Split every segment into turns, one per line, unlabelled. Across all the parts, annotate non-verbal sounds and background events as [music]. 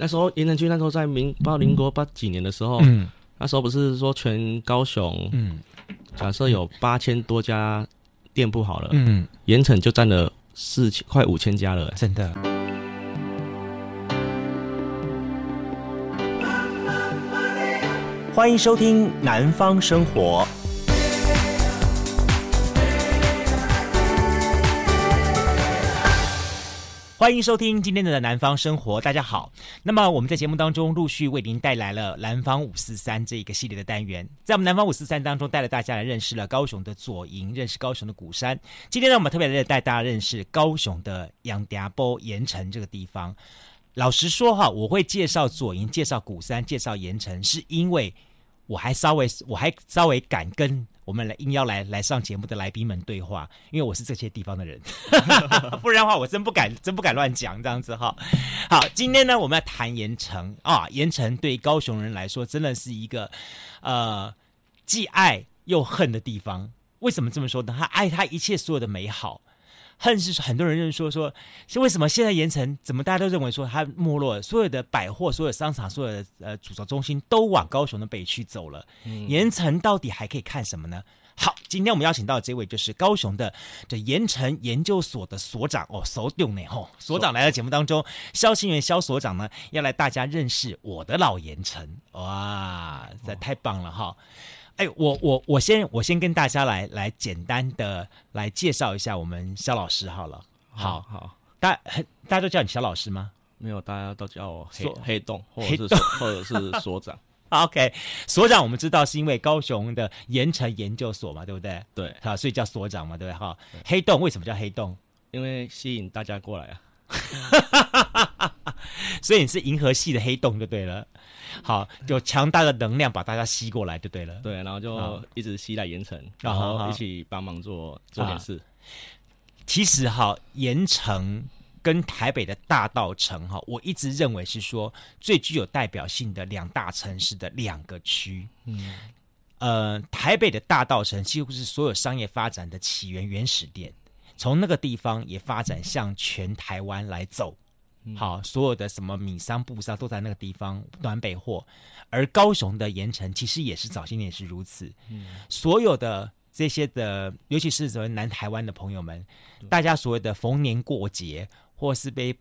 那时候盐城区那时候在民不知道民国八几年的时候，
嗯，
那时候不是说全高雄，
嗯，
假设有八千多家店铺好了，
嗯，
盐城就占了四千快五千家了，
真的。
欢迎收听《南方生活》。欢迎收听今天的南方生活，大家好。那么我们在节目当中陆续为您带来了南方五四三这一个系列的单元，在我们南方五四三当中带了大家来认识了高雄的左营，认识高雄的鼓山。今天呢，我们特别来带大家认识高雄的杨家埔盐城这个地方。老实说哈，我会介绍左营、介绍鼓山、介绍盐城，是因为我还稍微我还稍微敢跟。我们来应邀来来上节目的来宾们对话，因为我是这些地方的人，[laughs] 不然的话我真不敢真不敢乱讲这样子哈。好，今天呢我们要谈盐城啊，盐城对高雄人来说真的是一个呃既爱又恨的地方。为什么这么说呢？他爱他一切所有的美好，恨是很多人认为说说是为什么现在盐城怎么大家都认为说它没落了，所有的百货、所有商场、所有的呃主轴中心都往高雄的北区走了。盐城到底还可以看什么呢？好，今天我们邀请到的这位就是高雄的这盐城研究所的所长哦，所长呢吼，所长来到节目当中，萧清元萧所长呢要来大家认识我的老盐城哇，这太棒了哈。哎，我我我先我先跟大家来来简单的来介绍一下我们肖老师好了。好好，大家大家都叫你肖老师吗？
没有，大家都叫我黑黑洞，或者是或者是所长。[laughs]
OK，所长我们知道是因为高雄的盐城研究所嘛，对不对？
对，
好，所以叫所长嘛，对不对？哈，黑洞为什么叫黑洞？
因为吸引大家过来啊。[laughs]
所以你是银河系的黑洞就对了，好，有强大的能量把大家吸过来就对了。
对，然后就一直吸来盐埕，
哦、
然后一起帮忙做做点事。
其实哈，盐城跟台北的大稻城哈，我一直认为是说最具有代表性的两大城市的两个区。嗯，呃，台北的大稻城几乎是所有商业发展的起源原始点，从那个地方也发展向全台湾来走。好，所有的什么米商、布商都在那个地方暖北货，而高雄的盐城其实也是早些年也是如此。嗯，所有的这些的，尤其是什么南台湾的朋友们，大家所谓的逢年过节或是被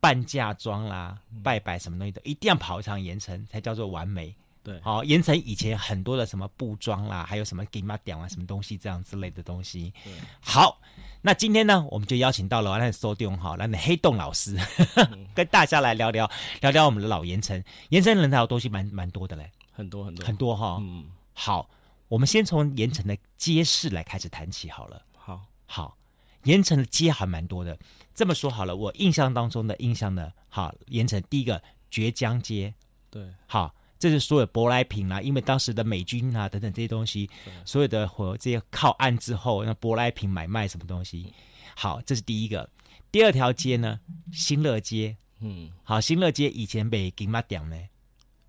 办嫁妆啦、拜拜什么东西的，一定要跑一场盐城才叫做完美。
对，
好，盐城以前很多的什么布庄啦，还有什么金马点啊，什么东西这样之类的东西。对，好，那今天呢，我们就邀请到了那苏东哈，那黑洞老师，嗯、[laughs] 跟大家来聊聊聊聊我们的老盐城。盐城人才的东西蛮蛮多的嘞，
很多很多
很多哈。嗯，好，我们先从盐城的街市来开始谈起好了。
好，
好，盐城的街还蛮多的。这么说好了，我印象当中的印象呢，好，盐城第一个绝江街，
对，
好。这是所有舶来品啦，因为当时的美军啊等等这些东西，所有的和这些靠岸之后，那舶来品买卖什么东西，好，这是第一个。第二条街呢，新乐街，嗯，好，新乐街以前被金马店呢，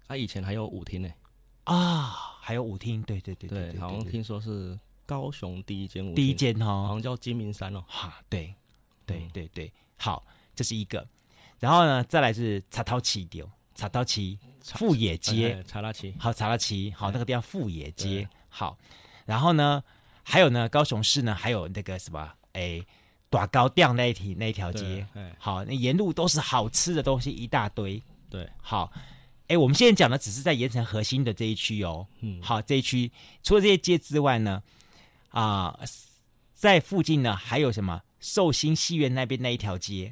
啊，以前还有舞厅呢，
啊，还有舞厅，对对对对，
对，好像听说是高雄第一间舞厅，
第一间哈，
好像叫金明山哦，
哈，对，对对对，好，这是一个，然后呢，再来是茶头起丢。茶刀旗富野街，
查拉旗。
好，查拉旗好，那个地方富野街好，然后呢，还有呢，高雄市呢，还有那个什么，哎，大高店那一条那一条街，好，那沿路都是好吃的东西一大堆，
对，
好，哎，我们现在讲的只是在盐城核心的这一区哦，嗯，好，这一区除了这些街之外呢，啊、呃，在附近呢还有什么？寿星戏院那边那一条街。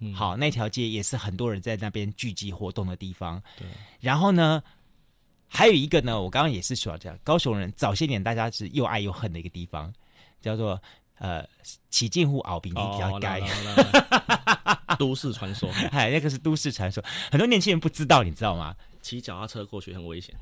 嗯、好，那条街也是很多人在那边聚集活动的地方。对，然后呢，还有一个呢，我刚刚也是说这样，高雄人早些年大家是又爱又恨的一个地方，叫做呃起进户敖丙一条街，[laughs]
都市传说，
哎，那个是都市传说，很多年轻人不知道，你知道吗？
骑脚踏车过去很危险，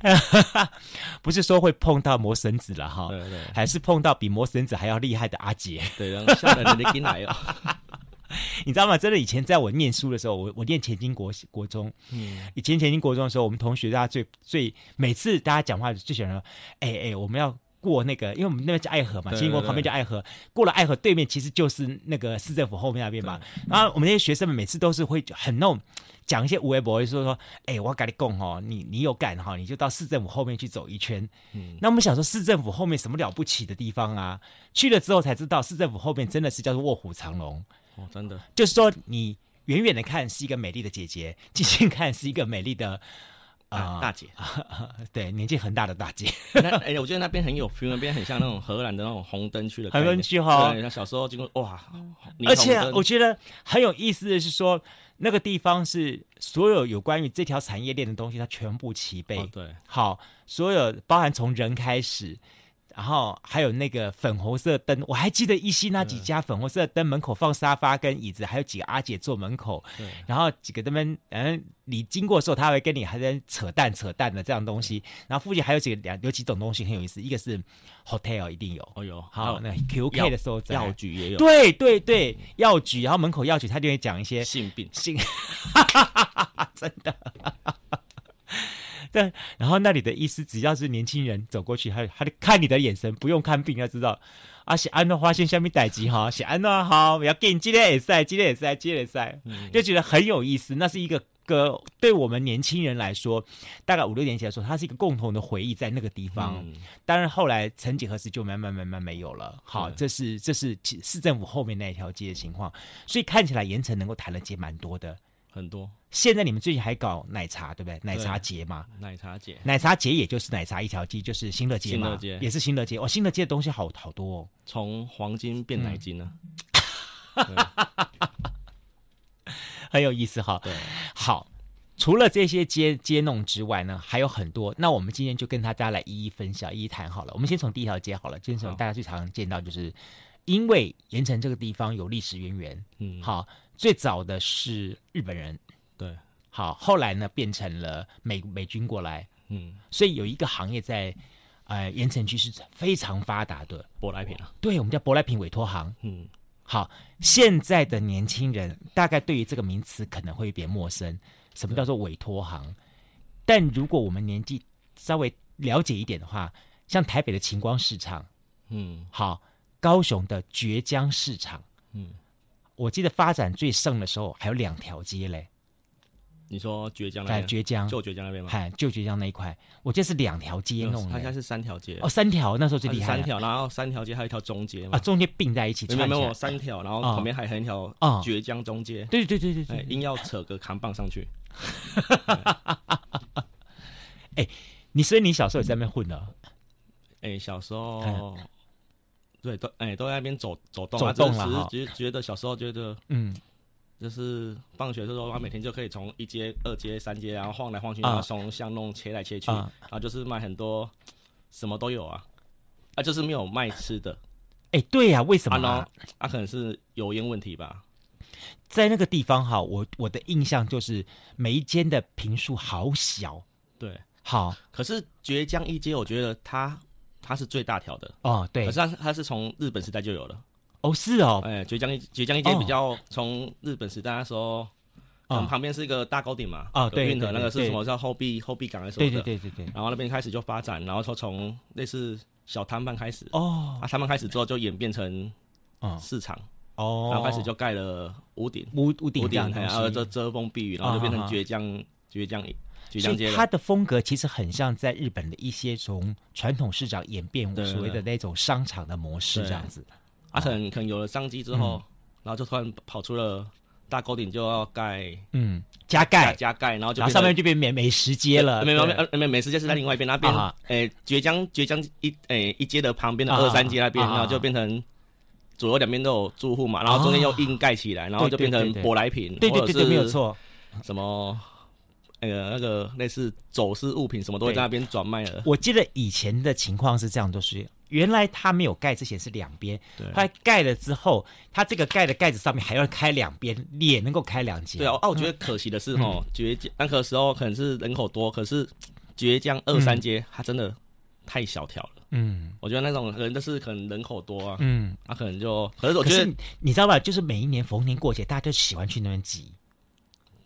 [laughs]
不是说会碰到魔神子了哈，
对对，
还是碰到比魔神子还要厉害的阿杰，
对，吓得人的进来了。[laughs] [laughs]
你知道吗？真的，以前在我念书的时候，我我念前金国国中，嗯，以前前金国中的时候，我们同学大家最最每次大家讲话最喜欢说，哎哎，我们要过那个，因为我们那边叫爱河嘛，前金国旁边叫爱河，过了爱河对面其实就是那个市政府后面那边嘛。然后我们那些学生们每次都是会很那种讲一些无微博，说说，哎、欸，我跟你讲哈，你你有干哈，你就到市政府后面去走一圈。嗯，那我们想说，市政府后面什么了不起的地方啊？去了之后才知道，市政府后面真的是叫做卧虎藏龙。
哦，真的，
就是说，你远远的看是一个美丽的姐姐，[laughs] 近近看是一个美丽的。啊、
呃，大姐，[laughs]
对，年纪很大的大姐。
那哎、欸，我觉得那边很有 feel，那边很像那种荷兰的那种红灯区的红灯
区哈。
对，那小时候经过哇，
而且我觉得很有意思的是说，那个地方是所有有关于这条产业链的东西，它全部齐备。
哦、对，
好，所有包含从人开始。然后还有那个粉红色灯，我还记得一溪那几家粉红色灯门口放沙发跟椅子，还有几个阿姐坐门口。然后几个他们，嗯，你经过的时候，他会跟你还在扯淡扯淡的这样东西。然后附近还有几个两有几种东西很有意思，一个是 hotel 一定有，
哦有，
好那 QK 的时候
药局也有，
对对对，药局，然后门口药局他就会讲一些
性病。
性，[laughs] 真的。对，[laughs] 然后那里的医师只要是年轻人走过去，他他就看你的眼神，不用看病，他知道啊，是安诺发现下面代志哈，是安诺好，我要给你今天也赛，今天也赛，今天也赛，就觉得很有意思。那是一个个对我们年轻人来说，大概五六年前来说，它是一个共同的回忆，在那个地方。嗯、当然后来曾几何时就慢慢慢慢没有了。好，这是这是市政府后面那一条街的情况，所以看起来盐城能够谈的街蛮多的。
很多，
现在你们最近还搞奶茶，对不对？奶茶节嘛，
奶茶节，
奶茶节也就是奶茶一条街，就是新乐街嘛，新乐街也是新乐街。哦，新乐街的东西好好多哦，
从黄金变奶金呢，
嗯、[laughs] 很有意思哈。对，好，除了这些街街弄之外呢，还有很多。那我们今天就跟大家来一一分享，一一谈好了。我们先从第一条街好了，就是从大家最常见到，就是因为盐城这个地方有历史渊源，嗯，好。最早的是日本人，
对，
好，后来呢变成了美美军过来，嗯，所以有一个行业在，呃，盐城区是非常发达的，
舶来品啊，
对，我们叫舶来品委托行，嗯，好，现在的年轻人大概对于这个名词可能会有点陌生，什么叫做委托行？但如果我们年纪稍微了解一点的话，像台北的晴光市场，嗯，好，高雄的绝江市场，嗯。我记得发展最盛的时候还有两条街嘞。
你说绝江那边？
崛江，
旧绝江那边吗？
嗨，旧绝江那一块，我记得是两条街弄的。
它现在是三条街。
哦，三条，那时候最厉害。
三条，然后三条街还有一条中街
啊，中间并在一起。
没有没有，三条，然后旁边还还有一条啊崛江中街。
对对对对对，
硬要扯个扛棒上去。[laughs]
哎，你所以你小时候也在那边混的？
哎，小时候。对，都哎，都在那边走走动，
走动了
是觉得小时候觉得，嗯，就是放学的时候，他每天就可以从一街、二街、三街，然后晃来晃去，然后从巷弄切来切去，然后就是卖很多，什么都有啊，啊，就是没有卖吃的。
哎，对呀，为什么呢？
啊，可能是油烟问题吧。
在那个地方哈，我我的印象就是每一间的坪数好小。
对，
好，
可是绝江一街，我觉得它。它是最大条的。
哦，对，
可是它它是从日本时代就有了
哦，是哦，
哎，绝江一崛江一街比较从日本时代那时候，嗯，旁边是一个大高顶嘛，
啊，对，
运河那个是什么叫后壁后壁港还是什么的，
对对对对，
然后那边开始就发展，然后说从类似小摊贩开始哦，啊，摊贩开始之后就演变成市场哦，然后开始就盖了屋顶。
屋屋顶屋顶，
然后遮遮风避雨，然后就变成绝江绝江。
所以它的风格其实很像在日本的一些从传统市场演变所谓的那种商场的模式这样子。
啊，可能可能有了商机之后，然后就突然跑出了大沟顶就要盖，
嗯，加盖。
加盖，然后就
上面就变美美食街了。
没有没有没有美食街是在另外一边那边，诶，绝江绝江一诶一街的旁边的二三街那边，然后就变成左右两边都有住户嘛，然后中间又硬盖起来，然后就变成舶来品，
对对对对，没有错，
什么？那个那个类似走私物品什么都会在那边转卖了。
我记得以前的情况是这样，就是原来他没有盖之前是两边，对，后来盖了之后，他这个盖的盖子上面还要开两边，也能够开两间。
对啊，啊，我觉得可惜的是哦，绝江那个时候可能是人口多，可是绝江二三街它真的太小条了。嗯，我觉得那种人都是可能人口多啊，嗯，他可能就，可是我觉得
你知道吧，就是每一年逢年过节，大家就喜欢去那边挤。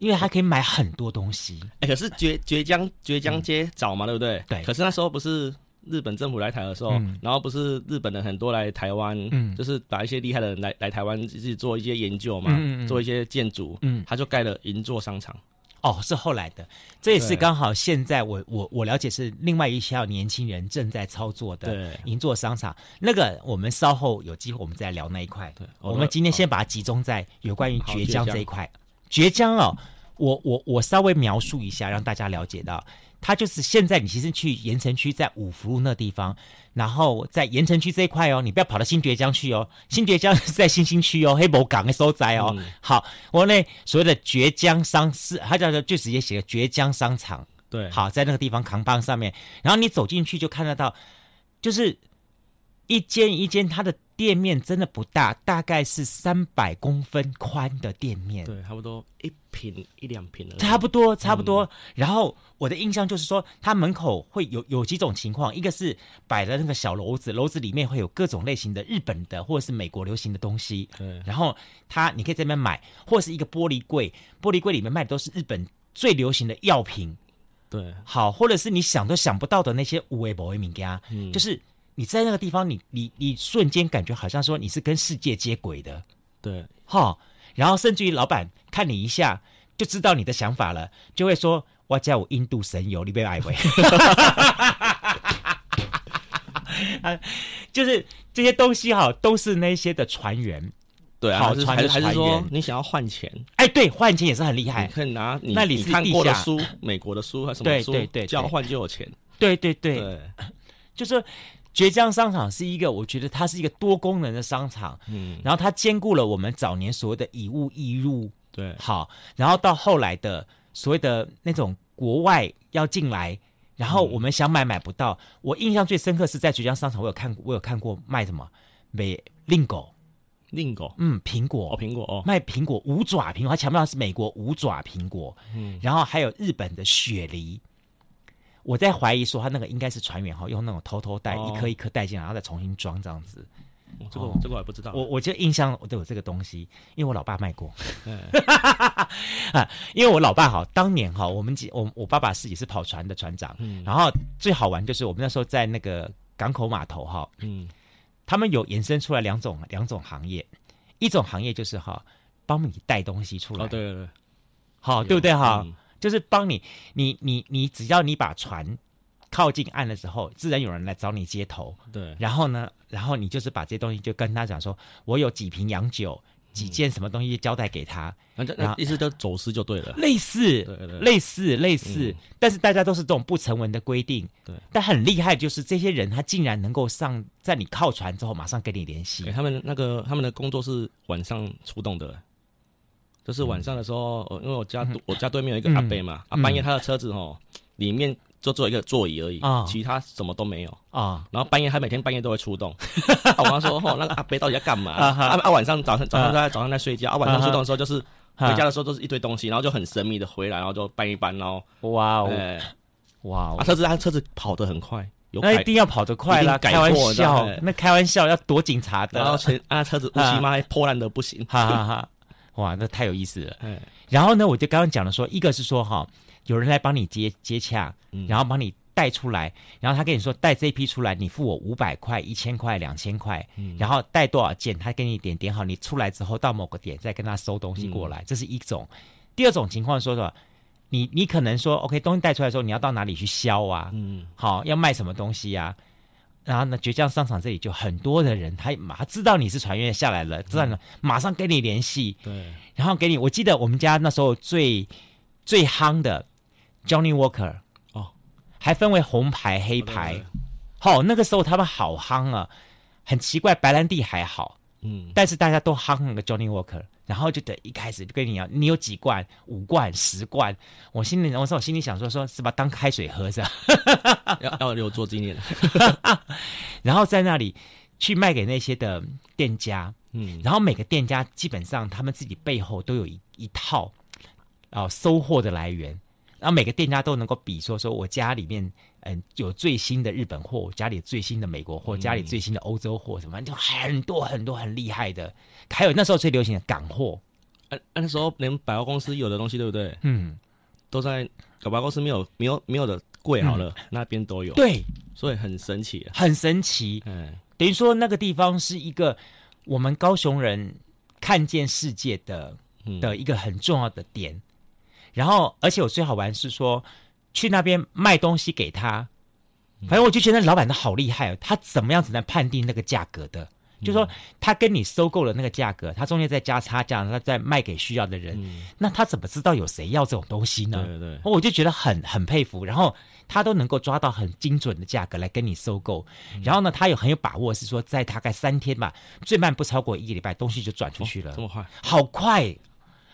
因为他可以买很多东西，
哎、欸，可是绝绝江绝江街早嘛，嗯、对不对？
对。
可是那时候不是日本政府来台的时候，嗯、然后不是日本人很多来台湾，嗯，就是把一些厉害的人来来台湾自己做一些研究嘛，做一些建筑，嗯，他就盖了银座商场。
哦，是后来的，这也是刚好现在我我我了解是另外一些年轻人正在操作的银座商场。那个我们稍后有机会我们再聊那一块。对，我们今天先把它集中在有关于绝江这一块。绝江哦，我我我稍微描述一下，让大家了解到。它就是现在，你其实去盐城区，在五福路那地方，然后在盐城区这一块哦，你不要跑到新崛江去哦，新崛江是在新兴区哦，黑博港的所在哦。嗯、好，我那所谓的崛江商市，它叫做就直接写个崛江商场。
对，
好，在那个地方扛棒上面，然后你走进去就看得到，就是一间一间它的。店面真的不大，大概是三百公分宽的店面，
对，差不多一平一两平了，
差不多差不多。嗯、然后我的印象就是说，它门口会有有几种情况，一个是摆的那个小楼子，楼子里面会有各种类型的日本的或者是美国流行的东西，
对。
然后它你可以在那边买，或者是一个玻璃柜，玻璃柜里面卖的都是日本最流行的药品，
对。
好，或者是你想都想不到的那些无为博为名家，嗯，就是。你在那个地方你，你你你瞬间感觉好像说你是跟世界接轨的，
对，
哈，然后甚至于老板看你一下就知道你的想法了，就会说：“我叫我印度神油，你别爱喂。”啊，就是这些东西哈，都是那些的船员，
对啊，好船还是还是说你想要换钱？
哎，对，换钱也是很厉害，
你可以拿你
那里
你看过的书，美国的书还是什么书？
对对对，
交换就有钱，
对对对，
对，
就是。崛江商场是一个，我觉得它是一个多功能的商场，嗯，然后它兼顾了我们早年所谓的以物易物，
对，
好，然后到后来的所谓的那种国外要进来，然后我们想买买不到。嗯、我印象最深刻是在绝江商场，我有看过，我有看过卖什么美令狗，
令狗，
嗯，苹果，
哦，苹果，哦，
卖苹果五爪苹果，他强调是美国五爪苹果，嗯，然后还有日本的雪梨。我在怀疑说他那个应该是船员哈，用那种偷偷带一颗一颗带进来，然后再重新装这样子。
哦、这个、哦、这个我还不知道。
我我就印象我都有这个东西，因为我老爸卖过。啊，[laughs] 因为我老爸哈，当年哈，我们几我我爸爸是也是跑船的船长。嗯。然后最好玩就是我们那时候在那个港口码头哈，嗯，他们有延伸出来两种两种行业，一种行业就是哈帮你带东西出来。
哦，对对对。
好，对不对哈？嗯就是帮你，你你你，只要你把船靠近岸的时候，自然有人来找你接头。
对，
然后呢，然后你就是把这些东西就跟他讲说，我有几瓶洋酒，几件什么东西交代给他。
那那意思就走私就对了。[laughs]
类似，
对对对
类似类似，嗯，但是大家都是这种不成文的规定。
对，
但很厉害，就是这些人他竟然能够上，在你靠船之后马上跟你联系。
他们那个他们的工作是晚上出动的。就是晚上的时候，因为我家我家对面有一个阿伯嘛，啊，半夜他的车子哦，里面就坐一个座椅而已，其他什么都没有啊。然后半夜他每天半夜都会出动，[laughs] 我妈说哦，那个阿伯到底在干嘛？啊啊，晚上早上早上在早上在睡觉，啊，晚上出动的时候就是回家的时候都是一堆东西，然后就很神秘的回来，然后就搬一搬，然后
哇哦，哇，
啊，车子他车子跑得很快，
那一定要跑得快啦，开玩笑，那开玩笑要躲警察的，
然后车啊车子乌漆嘛黑破烂的不行，
哈哈哈。哇，那太有意思了。嗯然后呢，我就刚刚讲了说，一个是说哈，有人来帮你接接洽，然后帮你带出来，然后他跟你说带这批出来，你付我五百块、一千块、两千块，然后带多少件，他给你点点好，你出来之后到某个点再跟他收东西过来，这是一种。第二种情况说的，你你可能说，OK，东西带出来的时候，你要到哪里去销啊？嗯，好，要卖什么东西呀？然后呢，崛江商场这里就很多的人，他马上知道你是船员下来了，知道了，马上跟你联系。
对，
然后给你，我记得我们家那时候最最夯的 Johnny Walker 哦，还分为红牌黑牌。好、哦，那个时候他们好夯啊，很奇怪，白兰地还好，嗯，但是大家都夯那个 Johnny Walker。然后就等一开始就跟你讲，你有几罐？五罐、十罐。我心里，我说我心里想说，说是吧？当开水喝是吧？[laughs]
要要有做经验。[laughs]
然后在那里去卖给那些的店家，嗯，然后每个店家基本上他们自己背后都有一一套啊收货的来源，然后每个店家都能够比说，说我家里面嗯有最新的日本货，家里最新的美国货，家里最新的欧洲货，什么就很多很多很厉害的。还有那时候最流行的港货，
啊，那时候连百货公司有的东西，对不对？嗯，都在百货公司没有没有没有的贵好了，嗯、那边都有。
对，
所以很神奇，
很神奇。嗯，等于说那个地方是一个我们高雄人看见世界的的一个很重要的点。然后，而且我最好玩是说，去那边卖东西给他，反正我就觉得老板他好厉害哦，他怎么样子能判定那个价格的？就说他跟你收购了那个价格，他中间再加差价，他再卖给需要的人，嗯、那他怎么知道有谁要这种东西呢？
对对，
我就觉得很很佩服。然后他都能够抓到很精准的价格来跟你收购，嗯、然后呢，他有很有把握，是说在大概三天吧，最慢不超过一个礼拜，东西就转出去了。哦、
这么快？
好快！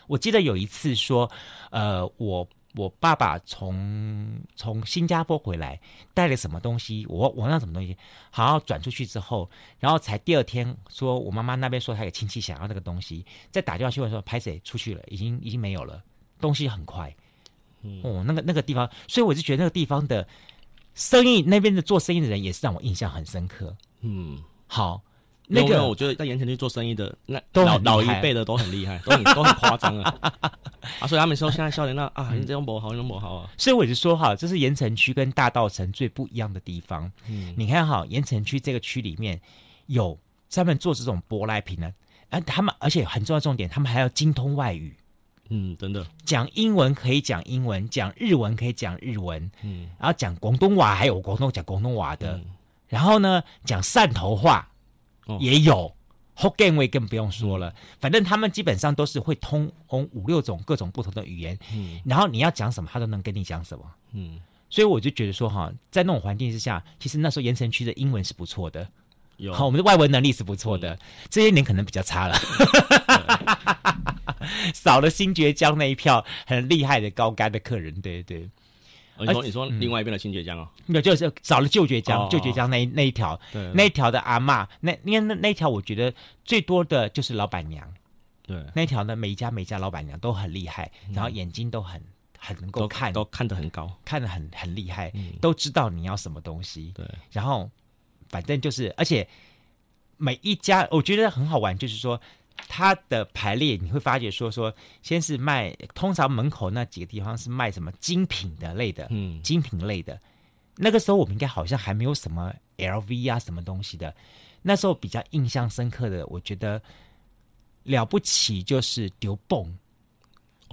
我记得有一次说，呃，我。我爸爸从从新加坡回来，带了什么东西？我我那什么东西？好像转出去之后，然后才第二天说，我妈妈那边说她有亲戚想要那个东西，再打电话去问说，拍谁出去了？已经已经没有了，东西很快。嗯、哦，那个那个地方，所以我就觉得那个地方的生意，那边的做生意的人也是让我印象很深刻。嗯，好。那个
我觉得在盐城去做生意的那老老一辈的都很厉害，[laughs] 都很都很夸张啊！[laughs] 啊，所以他们说现在笑脸那啊，你这样不好，你这样不好啊！
所以我就说哈，这是盐城区跟大道城最不一样的地方。嗯，你看哈，盐城区这个区里面有专门做这种舶来品的，啊，他们而且很重要重点，他们还要精通外语。
嗯，真的，
讲英文可以讲英文，讲日文可以讲日文。嗯，然后讲广东话还有广东讲广东话的，嗯、然后呢讲汕头话。也有，Hokkien 话更不用说了。反正他们基本上都是会通五六种各种不同的语言。嗯，然后你要讲什么，他都能跟你讲什么。嗯，所以我就觉得说哈，在那种环境之下，其实那时候盐城区的英文是不错的。有，好，我们的外文能力是不错的。这些年可能比较差了，[laughs] 少了新觉江那一票很厉害的高干的客人。对对。
你说，你说另外一边的新崛江哦，
没有，就是找了旧崛江，旧崛江那一那一条，那一条的阿嬷，那那那那条，我觉得最多的就是老板娘，
对，
那条呢，每一家每一家老板娘都很厉害，然后眼睛都很很能够看，
都看得很高，
看得很很厉害，都知道你要什么东西，对，然后反正就是，而且每一家我觉得很好玩，就是说。它的排列你会发觉说说，先是卖，通常门口那几个地方是卖什么精品的类的，嗯，精品类的。那个时候我们应该好像还没有什么 LV 啊什么东西的。那时候比较印象深刻的，我觉得了不起就是丢泵，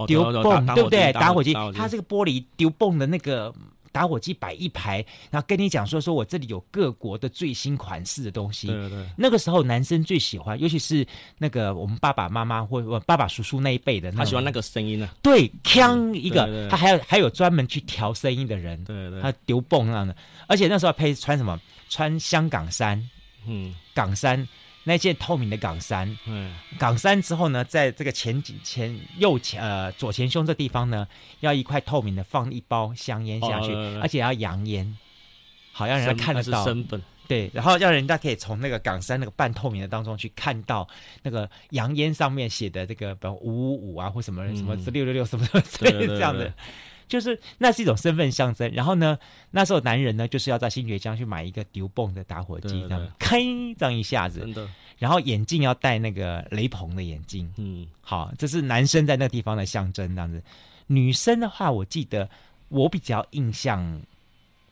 丢泵对不对？打火机，它这个玻璃丢泵的那个。打火机摆一排，然后跟你讲说说我这里有各国的最新款式的东西。对对。那个时候男生最喜欢，尤其是那个我们爸爸妈妈或我爸爸叔叔那一辈的，
他喜欢那个声音呢。
对，锵一个，他还有还有专门去调声音的人。对对。他丢泵那样的，而且那时候配穿什么？穿香港衫，嗯，港衫。那件透明的港衫，嗯，港衫之后呢，在这个前颈前右前呃左前胸这地方呢，要一块透明的放一包香烟下去，哦、而且要扬烟，好让人家看得到。身份，对，然后让人家可以从那个港衫那个半透明的当中去看到那个扬烟上面写的这个比如五五五啊或什么什么六六六什么什么之类的这样的。就是那是一种身份象征，然后呢，那时候男人呢就是要在新觉江去买一个丢泵的打火机，这样开这样一下子，真的。然后眼镜要戴那个雷朋的眼镜，嗯，好，这是男生在那个地方的象征，这样子。女生的话，我记得我比较印象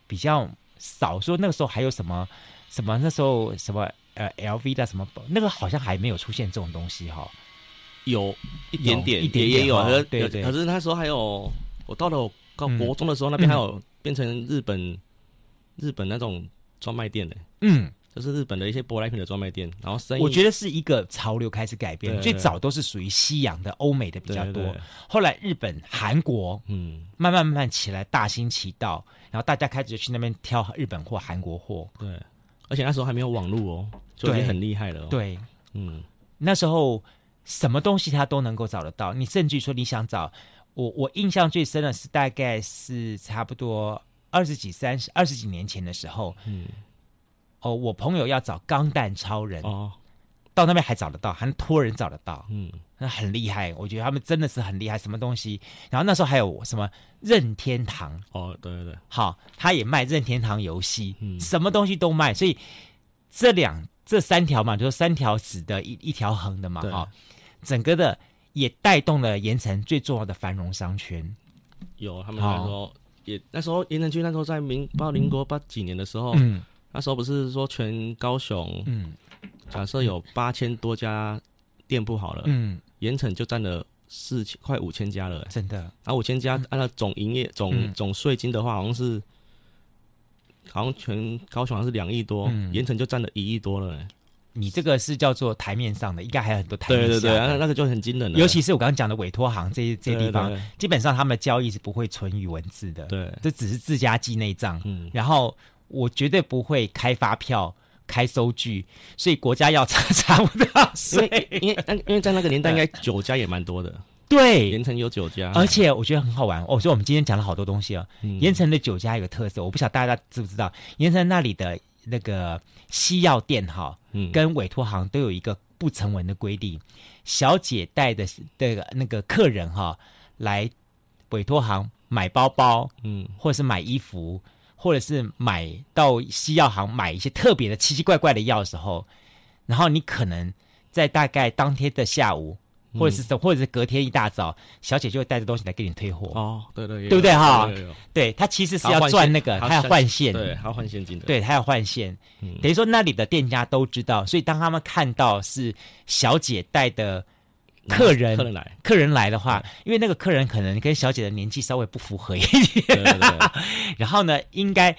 比较少，说那个时候还有什么什么那时候什么呃 LV 的什么，那个好像还没有出现这种东西哈，
有一点点，一点也有，对对，可是那时候还有。我到了我高国中的时候，嗯、那边还有变成日本、嗯、日本那种专卖店的，嗯，就是日本的一些舶来品的专卖店。然后生意，
我觉得是一个潮流开始改变，对对对，最早都是属于西洋的、欧美的比较多。后来日本、韩国，嗯，慢慢慢慢起来，大行其道，然后大家开始就去那边挑日本货、韩国货。
对，而且那时候还没有网络哦，就已经很厉害了、哦。
对，嗯，那时候什么东西他都能够找得到，你甚至说你想找。我我印象最深的是，大概是差不多二十几、三十、二十几年前的时候，嗯，哦，我朋友要找钢弹超人，哦，到那边还找得到，还托人找得到，嗯，那很厉害，我觉得他们真的是很厉害，什么东西？然后那时候还有什么任天堂，
哦，对对对，
好，他也卖任天堂游戏，嗯，什么东西都卖，所以这两这三条嘛，就是三条直的一一条横的嘛，哈。对，整个的。也带动了盐城最重要的繁荣商圈。
有他们那时候、哦、也那时候盐城区那时候在民不知道民国八几年的时候，嗯、那时候不是说全高雄，嗯，假设有八千多家店铺好了，嗯，盐城就占了四千快五千家了，欸，
真的。
然后五千家按照总营业总、嗯、总税金的话，好像是好像全高雄好像是两亿多，盐、嗯、埕就占了一亿多了，欸。
你这个是叫做台面上的，应该还有很多台面上的。
对对对，那那个就很惊人了。
尤其是我刚刚讲的委托行这些这些地方，对对对，基本上他们的交易是不会存于文字的。
对，
这只是自家记内账。嗯，然后我绝对不会开发票、开收据，所以国家要查查不到。
因为因为因为在那个年代，应该酒家也蛮多的。
对，
盐城有酒家，
而且我觉得很好玩。哦，所以我们今天讲了好多东西啊。嗯、盐城的酒家有个特色，我不晓得大家知不知道，盐城那里的。那个西药店哈，跟委托行都有一个不成文的规定，小姐带的这个那个客人哈，来委托行买包包，嗯，或者是买衣服，或者是买到西药行买一些特别的奇奇怪怪的药的时候，然后你可能在大概当天的下午。或者是或者是隔天一大早，小姐就会带着东西来给你退货。
哦，对对，
对不对哈？对，他其实是要赚那个，他要换现，
对，他要换现金的，
对，他要换现。等于说那里的店家都知道，所以当他们看到是小姐带的客人，客人来，客人来的话，因为那个客人可能跟小姐的年纪稍微不符合一点，[laughs] 然后呢，应该。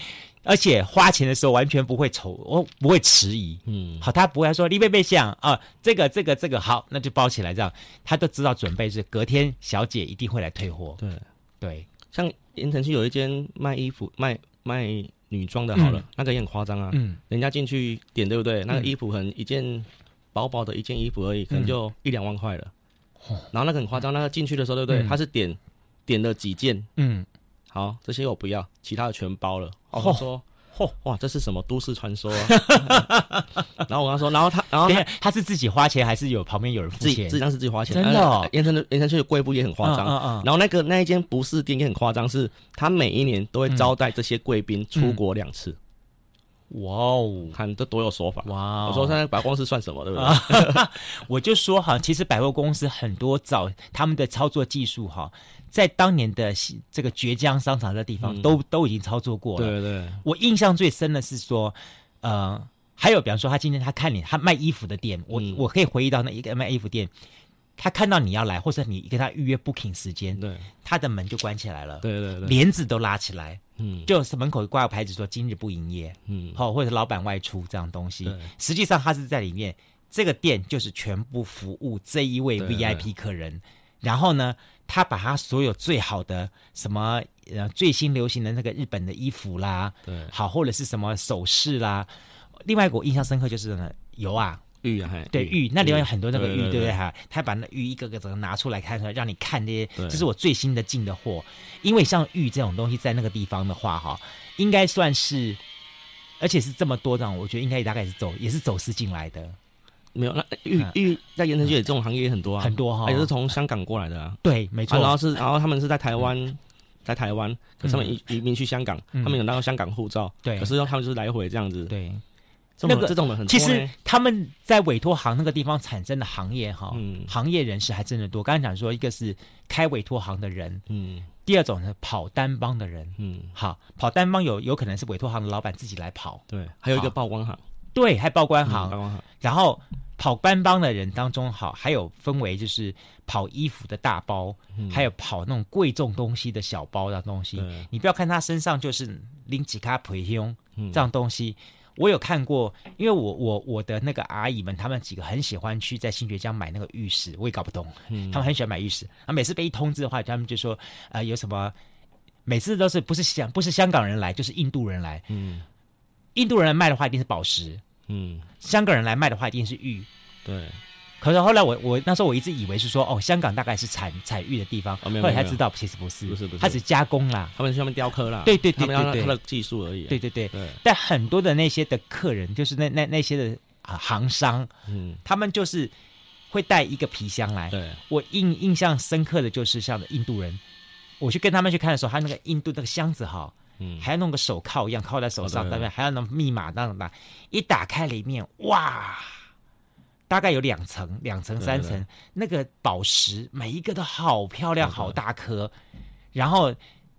而且花钱的时候完全不会愁，我不会迟疑。嗯，好，他不会说李贝贝想啊，这个这个这个好，那就包起来这样，他都知道准备是隔天小姐一定会来退货。
对
对，
像盐城区有一间卖衣服卖卖女装的，好了，嗯、那个也很夸张啊。嗯，人家进去点对不对？那个衣服很一件薄薄的一件衣服而已，可能就一两万块了。嗯、然后那个很夸张，那个进去的时候对不对？嗯、他是点点了几件，嗯。好，这些我不要，其他的全包了。哦，他说，嚯，哇，这是什么都市传说啊？[laughs] 然后我跟他说，然后他，然后他，
他是自己花钱还是有旁边有人付钱？
自己，当是自己花钱。
真的，哦，
盐城的盐城区的贵妇也很夸张。然后那个那一间不是店也很夸张，是他每一年都会招待这些贵宾出国两次。嗯
哇哦，
看这多有说法！
哇 Wow，
我说现在百货公司算什么，对不对？[laughs]
我就说哈，其实百货公司很多早他们的操作技术哈，在当年的这个绝江商场的地方都、嗯、都已经操作过了。
对对，
我印象最深的是说，呃，还有比方说他今天他看你他卖衣服的店，我、嗯、我可以回忆到那一个卖衣服店。他看到你要来，或者你跟他预约 booking 时间，对，他的门就关起来了，
对对对，
帘子都拉起来，嗯，就是门口挂个牌子说今日不营业，嗯，好，或者老板外出这样东西，对，实际上他是在里面，这个店就是全部服务这一位 VIP 客人，对对对，然后呢，他把他所有最好的什么呃最新流行的那个日本的衣服啦，对，好，或者是什么首饰啦，另外一个我印象深刻就是呢有啊。
玉啊，
对玉，那里面有很多那个玉，对不对哈？他把那玉一个个整个拿出来看出来，让你看这些，这是我最新的进的货。因为像玉这种东西，在那个地方的话，哈，应该算是，而且是这么多这样，我觉得应该大概是走，也是走私进来的。
没有，那玉玉在盐城区这种行业也很多啊，
很多哈，
也是从香港过来的啊。
对，没错。
然后是，然后他们是在台湾，在台湾，可是他们移移民去香港，他们有拿到香港护照，对，可是他们就是来回这样子，
对。
那个这种的很多，
其实他们在委托行那个地方产生的行业哈，嗯、行业人士还真的多。刚才讲说，一个是开委托行的人，嗯，第二种呢跑单帮的人，嗯，好，跑单帮有有可能是委托行的老板自己来跑，
对，还有一个报关行，
对，还报关行，嗯、报关行。然后跑班帮的人当中，好，还有分为就是跑衣服的大包，嗯、还有跑那种贵重东西的小包的东西。你不要看他身上就是拎几卡皮胸这样东西。嗯我有看过，因为我我我的那个阿姨们，她们几个很喜欢去在新觉江买那个玉石，我也搞不懂，嗯、他们很喜欢买玉石。啊，每次被一通知的话，他们就说，呃，有什么，每次都是不是香不是香港人来，就是印度人来。嗯，印度人来卖的话，一定是宝石。嗯，香港人来卖的话，一定是玉。
对。
可是后来我我那时候我一直以为是说哦，香港大概是产产玉的地方，后来才知道其实不是，不是不是，它只加工啦，
他们上面雕刻啦，
对对对对对，
他的技术而已，
对对对。但很多的那些的客人，就是那那那些的啊行商，嗯，他们就是会带一个皮箱来。对，我印印象深刻的就是像印度人，我去跟他们去看的时候，他那个印度那个箱子哈，嗯，还要弄个手铐一样铐在手上，对不对？还要弄密码那种的，一打开里面，哇！大概有两层、两层、三层，那个宝石每一个都好漂亮、好大颗，然后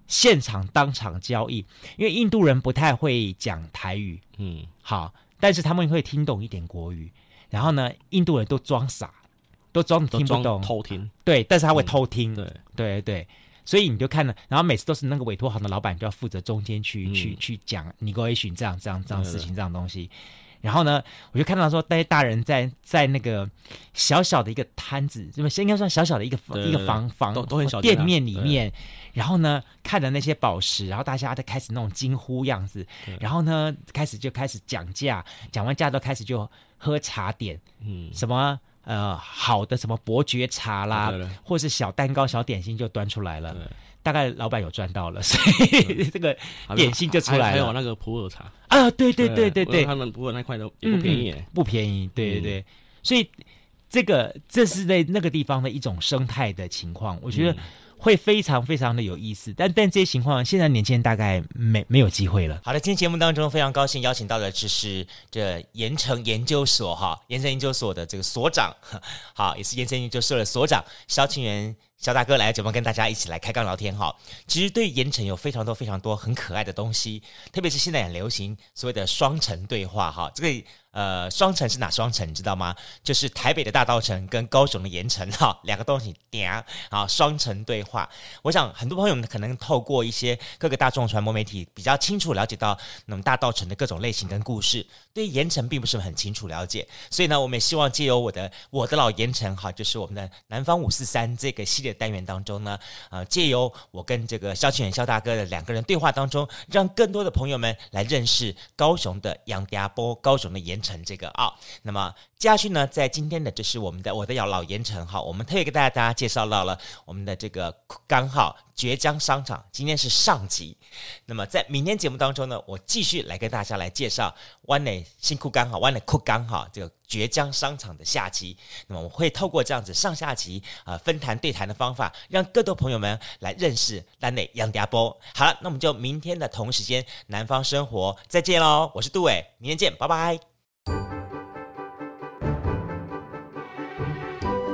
现场当场交易，因为印度人不太会讲台语，嗯，好，但是他们会听懂一点国语，然后呢，印度人都装傻。
都装听不懂，
偷听。
对，但是他会偷听。
对。
对对，所以你就看了，然后每次都是那个委托行的老板就要负责中间去、嗯、去去讲 negotiation 这样这样这样事情这样东西。然后呢，我就看到说，那些大人在在那个小小的一个摊子，这么应该算小小的一个一个房房
都都很小
店面里面，然后呢，看着那些宝石，然后大家都开始那种惊呼样子，然后呢，开始就开始讲价，讲完价都开始就喝茶点，嗯，什么呃好的什么伯爵茶啦，或是小蛋糕、小点心就端出来了。大概老板有赚到了，所以 [laughs] 这个点心就出来了。
还有那个普洱茶。
啊，对对对对对，
他们普洱那块都也不便宜，嗯，
不便宜。对对对，所以这个这是在那个地方的一种生态的情况，我觉得会非常非常的有意思。但但这些情况，现在年轻人大概没没有机会了。
好的，今天节目当中非常高兴邀请到的就是这盐城研究所哈，盐城研究所的这个所长，[laughs] 好，也是盐城研究所的所长肖清元。肖大哥来节目跟大家一起来开杠聊天哈，其实对盐城有非常多非常多很可爱的东西，特别是现在很流行所谓的双城对话哈，这个。呃，双城是哪双城？你知道吗？就是台北的大稻城跟高雄的盐城哈，两个东西点啊，双城对。话我想很多朋友们可能透过一些各个大众传播媒体比较清楚了解到那么大稻埕的各种类型跟故事，对盐埕并不是很清楚了解。所以呢，我们也希望借由我的我的老盐埕哈，就是我们的南方五四三这个系列单元当中呢，呃，借由我跟这个萧清元萧大哥的两个人对话当中，让更多的朋友们来认识高雄的杨家波，高雄的盐埕。成这个啊、那么接下去呢，在今天的这是我们的我的老老盐埕哈，我们特别给大家大家介绍到了我们的这个酷刚好绝江商场，今天是上集。那么在明天节目当中呢，我继续来跟大家来介绍湾内新库刚好湾内库刚好这个绝江商场的下集。那么我会透过这样子上下集啊、分谈对谈的方法，让更多朋友们来认识湾内杨家波。好了，那我们就明天的同时间南方生活再见喽，我是杜伟，明天见，拜拜。